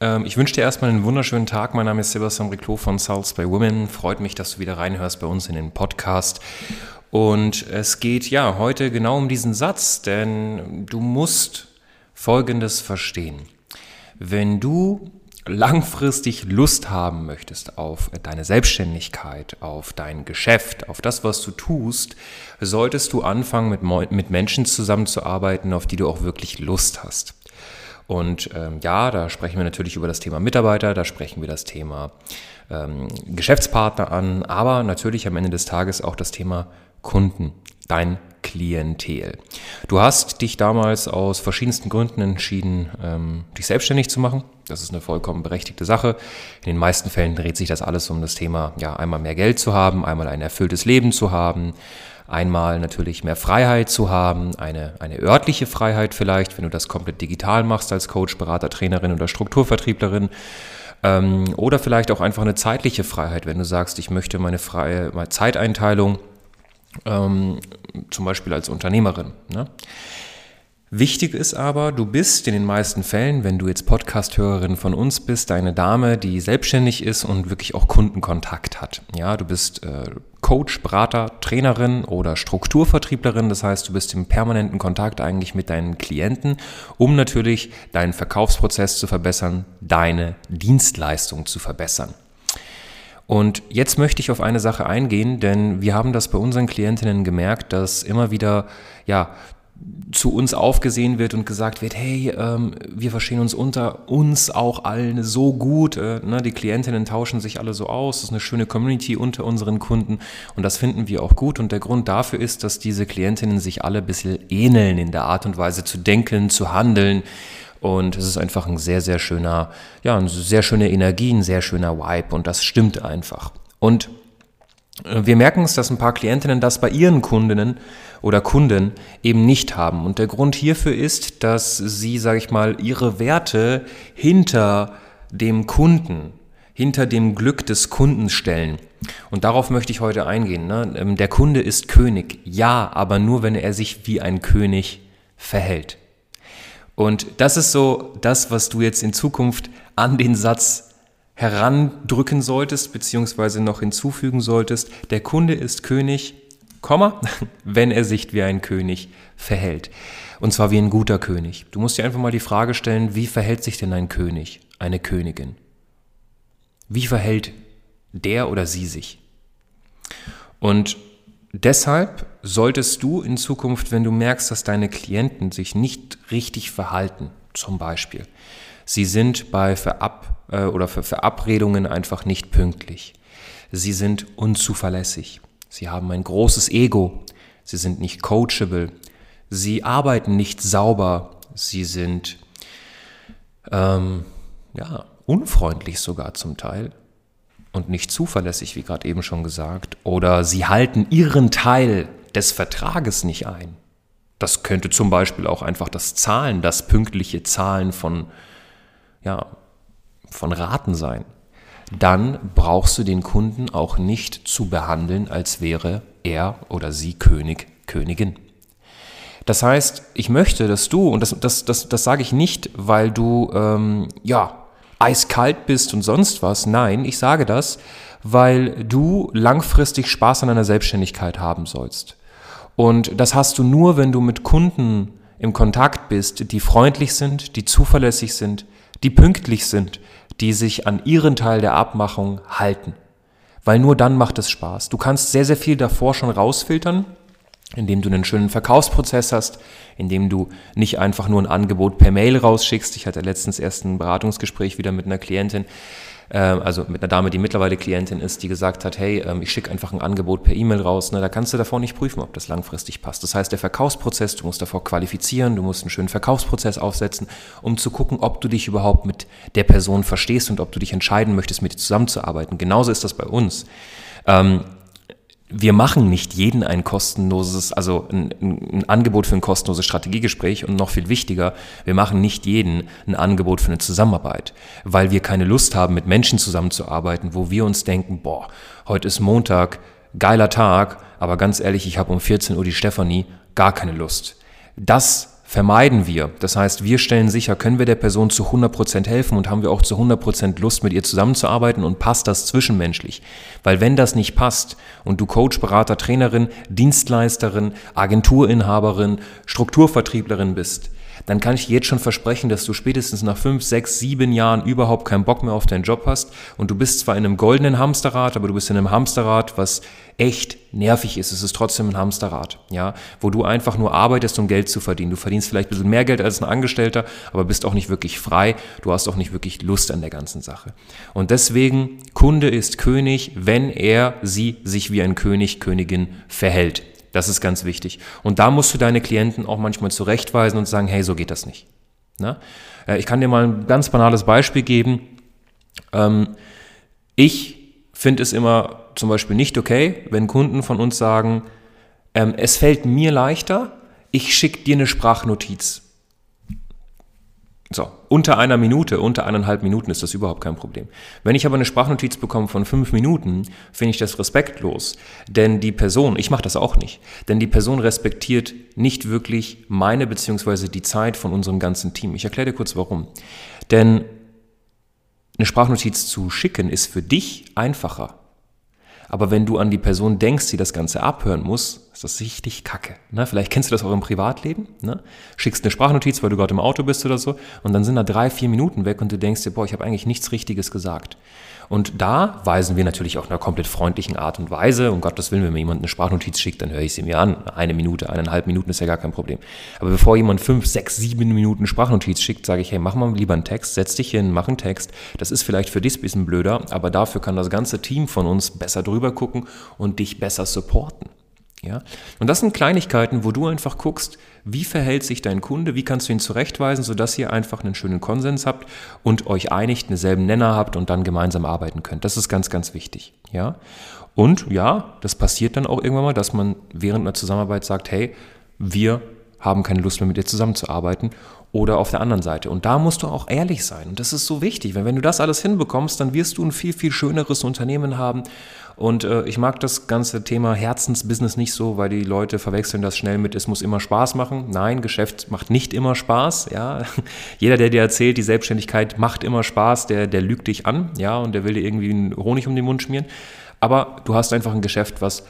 Ähm, ich wünsche dir erstmal einen wunderschönen Tag. Mein Name ist Sebastian Riclo von Souls by Women. Freut mich, dass du wieder reinhörst bei uns in den Podcast. Und es geht ja heute genau um diesen Satz, denn du musst Folgendes verstehen. Wenn du langfristig Lust haben möchtest auf deine Selbstständigkeit, auf dein Geschäft, auf das, was du tust, solltest du anfangen, mit, mit Menschen zusammenzuarbeiten, auf die du auch wirklich Lust hast. Und ähm, ja, da sprechen wir natürlich über das Thema Mitarbeiter, da sprechen wir das Thema ähm, Geschäftspartner an, aber natürlich am Ende des Tages auch das Thema Kunden, dein Klientel. Du hast dich damals aus verschiedensten Gründen entschieden, ähm, dich selbstständig zu machen. Das ist eine vollkommen berechtigte Sache. In den meisten Fällen dreht sich das alles um das Thema, ja, einmal mehr Geld zu haben, einmal ein erfülltes Leben zu haben, einmal natürlich mehr Freiheit zu haben, eine, eine örtliche Freiheit vielleicht, wenn du das komplett digital machst als Coach, Berater, Trainerin oder Strukturvertrieblerin. Ähm, oder vielleicht auch einfach eine zeitliche Freiheit, wenn du sagst, ich möchte meine freie meine Zeiteinteilung ähm, zum Beispiel als Unternehmerin. Ne? Wichtig ist aber, du bist in den meisten Fällen, wenn du jetzt Podcast-Hörerin von uns bist, eine Dame, die selbstständig ist und wirklich auch Kundenkontakt hat. Ja, du bist äh, Coach, Berater, Trainerin oder Strukturvertrieblerin. Das heißt, du bist im permanenten Kontakt eigentlich mit deinen Klienten, um natürlich deinen Verkaufsprozess zu verbessern, deine Dienstleistung zu verbessern. Und jetzt möchte ich auf eine Sache eingehen, denn wir haben das bei unseren Klientinnen gemerkt, dass immer wieder ja zu uns aufgesehen wird und gesagt wird, hey, ähm, wir verstehen uns unter uns auch allen so gut. Äh, ne? Die Klientinnen tauschen sich alle so aus. Das ist eine schöne Community unter unseren Kunden und das finden wir auch gut. Und der Grund dafür ist, dass diese Klientinnen sich alle ein bisschen ähneln in der Art und Weise zu denken, zu handeln. Und es ist einfach ein sehr, sehr schöner, ja, eine sehr schöne Energie, ein sehr schöner Vibe und das stimmt einfach. Und wir merken es, dass ein paar Klientinnen das bei ihren Kundinnen oder Kunden eben nicht haben. Und der Grund hierfür ist, dass sie, sage ich mal, ihre Werte hinter dem Kunden, hinter dem Glück des Kunden stellen. Und darauf möchte ich heute eingehen. Ne? Ähm, der Kunde ist König, ja, aber nur, wenn er sich wie ein König verhält. Und das ist so das, was du jetzt in Zukunft an den Satz herandrücken solltest, beziehungsweise noch hinzufügen solltest. Der Kunde ist König, Komma, wenn er sich wie ein König verhält. Und zwar wie ein guter König. Du musst dir einfach mal die Frage stellen, wie verhält sich denn ein König, eine Königin? Wie verhält der oder sie sich? Und Deshalb solltest du in Zukunft, wenn du merkst, dass deine Klienten sich nicht richtig verhalten, zum Beispiel, sie sind bei Verab äh, oder für Verabredungen einfach nicht pünktlich, sie sind unzuverlässig, sie haben ein großes Ego, sie sind nicht coachable, sie arbeiten nicht sauber, sie sind ähm, ja unfreundlich sogar zum Teil und nicht zuverlässig, wie gerade eben schon gesagt, oder sie halten ihren Teil des Vertrages nicht ein. Das könnte zum Beispiel auch einfach das Zahlen, das pünktliche Zahlen von, ja, von Raten sein. Dann brauchst du den Kunden auch nicht zu behandeln, als wäre er oder sie König, Königin. Das heißt, ich möchte, dass du, und das, das, das, das sage ich nicht, weil du ähm, ja, eiskalt bist und sonst was. Nein, ich sage das, weil du langfristig Spaß an deiner Selbstständigkeit haben sollst. Und das hast du nur, wenn du mit Kunden im Kontakt bist, die freundlich sind, die zuverlässig sind, die pünktlich sind, die sich an ihren Teil der Abmachung halten. Weil nur dann macht es Spaß. Du kannst sehr, sehr viel davor schon rausfiltern, indem du einen schönen Verkaufsprozess hast, indem du nicht einfach nur ein Angebot per Mail rausschickst. Ich hatte letztens erst ein Beratungsgespräch wieder mit einer Klientin. Äh, also mit einer Dame, die mittlerweile Klientin ist, die gesagt hat, hey, ähm, ich schicke einfach ein Angebot per E-Mail raus, ne, da kannst du davor nicht prüfen, ob das langfristig passt. Das heißt, der Verkaufsprozess, du musst davor qualifizieren, du musst einen schönen Verkaufsprozess aufsetzen, um zu gucken, ob du dich überhaupt mit der Person verstehst und ob du dich entscheiden möchtest, mit dir zusammenzuarbeiten. Genauso ist das bei uns. Ähm, wir machen nicht jeden ein kostenloses, also ein, ein, Angebot für ein kostenloses Strategiegespräch und noch viel wichtiger, wir machen nicht jeden ein Angebot für eine Zusammenarbeit, weil wir keine Lust haben, mit Menschen zusammenzuarbeiten, wo wir uns denken, boah, heute ist Montag, geiler Tag, aber ganz ehrlich, ich habe um 14 Uhr die Stefanie, gar keine Lust. Das vermeiden wir. Das heißt, wir stellen sicher, können wir der Person zu 100% helfen und haben wir auch zu 100% Lust, mit ihr zusammenzuarbeiten und passt das zwischenmenschlich. Weil wenn das nicht passt und du Coach, Berater, Trainerin, Dienstleisterin, Agenturinhaberin, Strukturvertrieblerin bist, dann kann ich jetzt schon versprechen, dass du spätestens nach fünf, sechs, sieben Jahren überhaupt keinen Bock mehr auf deinen Job hast und du bist zwar in einem goldenen Hamsterrad, aber du bist in einem Hamsterrad, was echt nervig ist. Es ist trotzdem ein Hamsterrad, ja, wo du einfach nur arbeitest, um Geld zu verdienen. Du verdienst vielleicht ein bisschen mehr Geld als ein Angestellter, aber bist auch nicht wirklich frei. Du hast auch nicht wirklich Lust an der ganzen Sache. Und deswegen, Kunde ist König, wenn er, sie sich wie ein König, Königin verhält. Das ist ganz wichtig. Und da musst du deine Klienten auch manchmal zurechtweisen und sagen, hey, so geht das nicht. Na? Äh, ich kann dir mal ein ganz banales Beispiel geben. Ähm, ich finde es immer zum Beispiel nicht okay, wenn Kunden von uns sagen, ähm, es fällt mir leichter, ich schicke dir eine Sprachnotiz. So, unter einer Minute, unter eineinhalb Minuten ist das überhaupt kein Problem. Wenn ich aber eine Sprachnotiz bekomme von fünf Minuten, finde ich das respektlos. Denn die Person, ich mache das auch nicht, denn die Person respektiert nicht wirklich meine beziehungsweise die Zeit von unserem ganzen Team. Ich erkläre dir kurz warum. Denn eine Sprachnotiz zu schicken ist für dich einfacher. Aber wenn du an die Person denkst, die das Ganze abhören muss, ist das richtig kacke. Ne? Vielleicht kennst du das auch im Privatleben. Ne? Schickst eine Sprachnotiz, weil du gerade im Auto bist oder so, und dann sind da drei, vier Minuten weg und du denkst dir, boah, ich habe eigentlich nichts Richtiges gesagt. Und da weisen wir natürlich auch in einer komplett freundlichen Art und Weise, um Gottes Willen, wenn mir jemand eine Sprachnotiz schickt, dann höre ich sie mir an. Eine Minute, eineinhalb Minuten ist ja gar kein Problem. Aber bevor jemand fünf, sechs, sieben Minuten Sprachnotiz schickt, sage ich, hey, mach mal lieber einen Text, setz dich hin, mach einen Text. Das ist vielleicht für dich ein bisschen blöder, aber dafür kann das ganze Team von uns besser drüber gucken und dich besser supporten. Ja? Und das sind Kleinigkeiten, wo du einfach guckst, wie verhält sich dein Kunde, wie kannst du ihn zurechtweisen, sodass ihr einfach einen schönen Konsens habt und euch einigt, einen selben Nenner habt und dann gemeinsam arbeiten könnt. Das ist ganz, ganz wichtig. Ja? Und ja, das passiert dann auch irgendwann mal, dass man während einer Zusammenarbeit sagt, hey, wir haben keine Lust mehr mit dir zusammenzuarbeiten oder auf der anderen Seite. Und da musst du auch ehrlich sein. Und das ist so wichtig, weil wenn du das alles hinbekommst, dann wirst du ein viel, viel schöneres Unternehmen haben. Und äh, ich mag das ganze Thema Herzensbusiness nicht so, weil die Leute verwechseln das schnell mit, es muss immer Spaß machen. Nein, Geschäft macht nicht immer Spaß. Ja? Jeder, der dir erzählt, die Selbstständigkeit macht immer Spaß, der, der lügt dich an, ja, und der will dir irgendwie einen Honig um den Mund schmieren. Aber du hast einfach ein Geschäft, was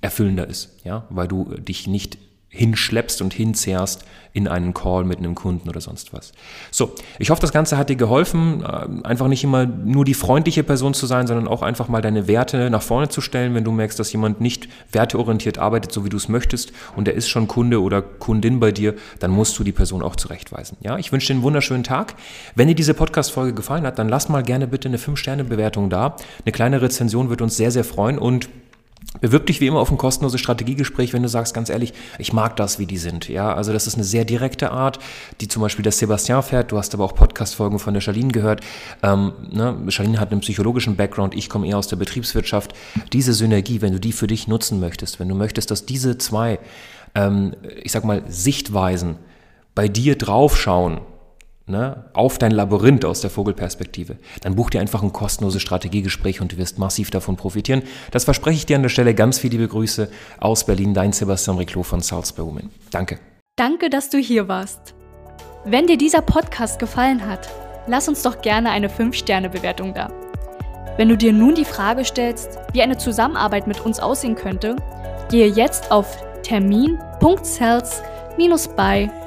erfüllender ist, ja, weil du dich nicht hinschleppst und hinzehrst in einen Call mit einem Kunden oder sonst was. So, ich hoffe, das Ganze hat dir geholfen, äh, einfach nicht immer nur die freundliche Person zu sein, sondern auch einfach mal deine Werte nach vorne zu stellen, wenn du merkst, dass jemand nicht werteorientiert arbeitet, so wie du es möchtest und er ist schon Kunde oder Kundin bei dir, dann musst du die Person auch zurechtweisen. Ja, ich wünsche dir einen wunderschönen Tag. Wenn dir diese Podcast-Folge gefallen hat, dann lass mal gerne bitte eine 5-Sterne-Bewertung da. Eine kleine Rezension wird uns sehr, sehr freuen und Bewirb dich wie immer auf ein kostenloses Strategiegespräch, wenn du sagst, ganz ehrlich, ich mag das, wie die sind. Ja, also das ist eine sehr direkte Art, die zum Beispiel der Sebastian fährt. Du hast aber auch Podcast-Folgen von der Charlene gehört. Ähm, ne? Charlene hat einen psychologischen Background, ich komme eher aus der Betriebswirtschaft. Diese Synergie, wenn du die für dich nutzen möchtest, wenn du möchtest, dass diese zwei, ähm, ich sag mal, Sichtweisen bei dir draufschauen, ne, auf dein Labyrinth aus der Vogelperspektive, dann buch dir einfach ein kostenloses Strategiegespräch und du wirst massiv davon profitieren. Das verspreche ich dir an der Stelle. Ganz viele liebe Grüße aus Berlin, dein Sebastian Reclo von Salzburg Women. Danke. Danke, dass du hier warst. Wenn dir dieser Podcast gefallen hat, lass uns doch gerne eine 5-Sterne-Bewertung da. Wenn du dir nun die Frage stellst, wie eine Zusammenarbeit mit uns aussehen könnte, gehe jetzt auf termin.cells-by